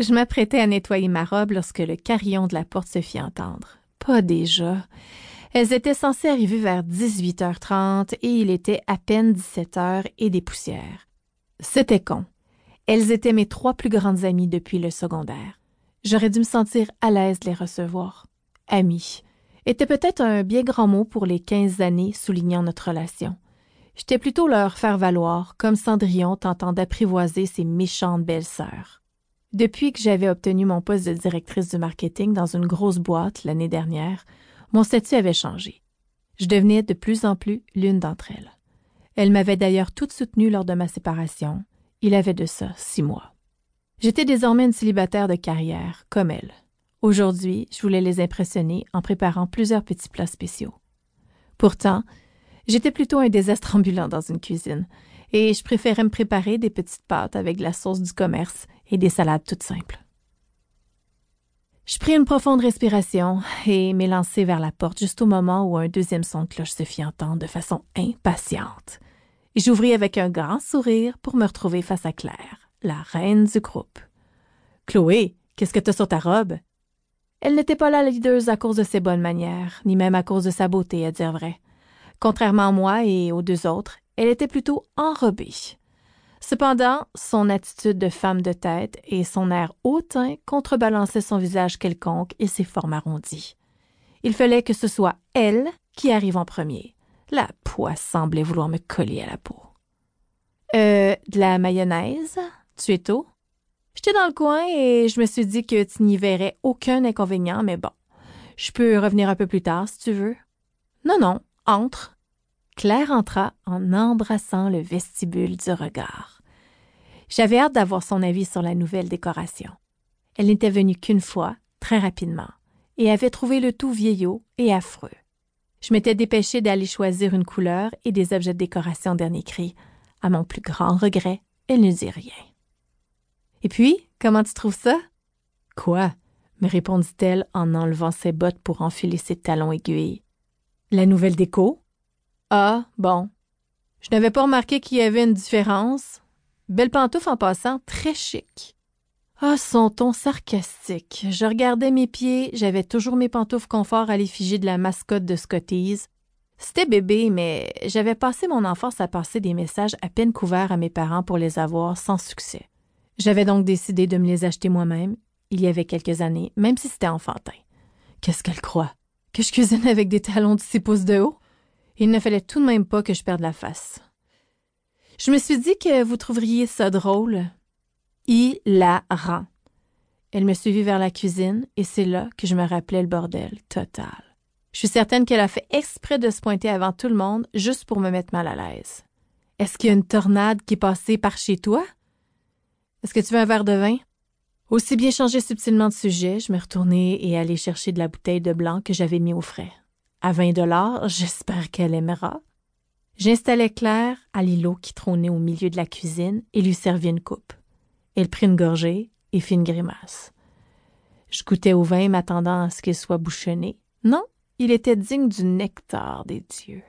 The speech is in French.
Je m'apprêtais à nettoyer ma robe lorsque le carillon de la porte se fit entendre. Pas déjà. Elles étaient censées arriver vers 18h30 et il était à peine 17h et des poussières. C'était con. Elles étaient mes trois plus grandes amies depuis le secondaire. J'aurais dû me sentir à l'aise de les recevoir. Amies était peut-être un bien grand mot pour les quinze années soulignant notre relation. J'étais plutôt leur faire valoir, comme Cendrillon tentant d'apprivoiser ses méchantes belles-sœurs. Depuis que j'avais obtenu mon poste de directrice du marketing dans une grosse boîte l'année dernière, mon statut avait changé. Je devenais de plus en plus l'une d'entre elles. Elle m'avait d'ailleurs toute soutenue lors de ma séparation. Il avait de ça six mois. J'étais désormais une célibataire de carrière, comme elle. Aujourd'hui, je voulais les impressionner en préparant plusieurs petits plats spéciaux. Pourtant, j'étais plutôt un désastre ambulant dans une cuisine, et je préférais me préparer des petites pâtes avec la sauce du commerce et des salades toutes simples. Je pris une profonde respiration et m'élançai vers la porte juste au moment où un deuxième son de cloche se fit entendre de façon impatiente. J'ouvris avec un grand sourire pour me retrouver face à Claire, la reine du groupe. Chloé, qu'est-ce que t'as sur ta robe? Elle n'était pas la leaduse à cause de ses bonnes manières, ni même à cause de sa beauté, à dire vrai. Contrairement à moi et aux deux autres, elle était plutôt enrobée. Cependant, son attitude de femme de tête et son air hautain contrebalançaient son visage quelconque et ses formes arrondies. Il fallait que ce soit elle qui arrive en premier. La poisse semblait vouloir me coller à la peau. Euh, de la mayonnaise? Tu es tôt? J'étais dans le coin et je me suis dit que tu n'y verrais aucun inconvénient, mais bon. Je peux revenir un peu plus tard si tu veux. Non, non, entre. Claire entra en embrassant le vestibule du regard. J'avais hâte d'avoir son avis sur la nouvelle décoration. Elle n'était venue qu'une fois, très rapidement, et avait trouvé le tout vieillot et affreux. Je m'étais dépêchée d'aller choisir une couleur et des objets de décoration dernier cri. À mon plus grand regret, elle ne dit rien. Et puis, comment tu trouves ça? Quoi? me répondit-elle en enlevant ses bottes pour enfiler ses talons aiguilles. La nouvelle déco? Ah, bon. Je n'avais pas remarqué qu'il y avait une différence. Belle pantoufle en passant, très chic. Ah, son ton sarcastique. Je regardais mes pieds, j'avais toujours mes pantoufles confort à l'effigie de la mascotte de Scotties. C'était bébé, mais j'avais passé mon enfance à passer des messages à peine couverts à mes parents pour les avoir sans succès. J'avais donc décidé de me les acheter moi-même, il y avait quelques années, même si c'était enfantin. Qu'est-ce qu'elle croit? Que je cuisine avec des talons de six pouces de haut? Il ne fallait tout de même pas que je perde la face. Je me suis dit que vous trouveriez ça drôle. rend. Elle me suivit vers la cuisine et c'est là que je me rappelais le bordel total. Je suis certaine qu'elle a fait exprès de se pointer avant tout le monde juste pour me mettre mal à l'aise. Est-ce qu'il y a une tornade qui est passée par chez toi? Est-ce que tu veux un verre de vin? Aussi bien changer subtilement de sujet, je me retournai et allai chercher de la bouteille de blanc que j'avais mis au frais. À vingt dollars, j'espère qu'elle aimera. J'installai Claire à l'îlot qui trônait au milieu de la cuisine et lui servis une coupe. Elle prit une gorgée et fit une grimace. Je goûtais au vin m'attendant à ce qu'il soit bouchonné. Non, il était digne du nectar des dieux.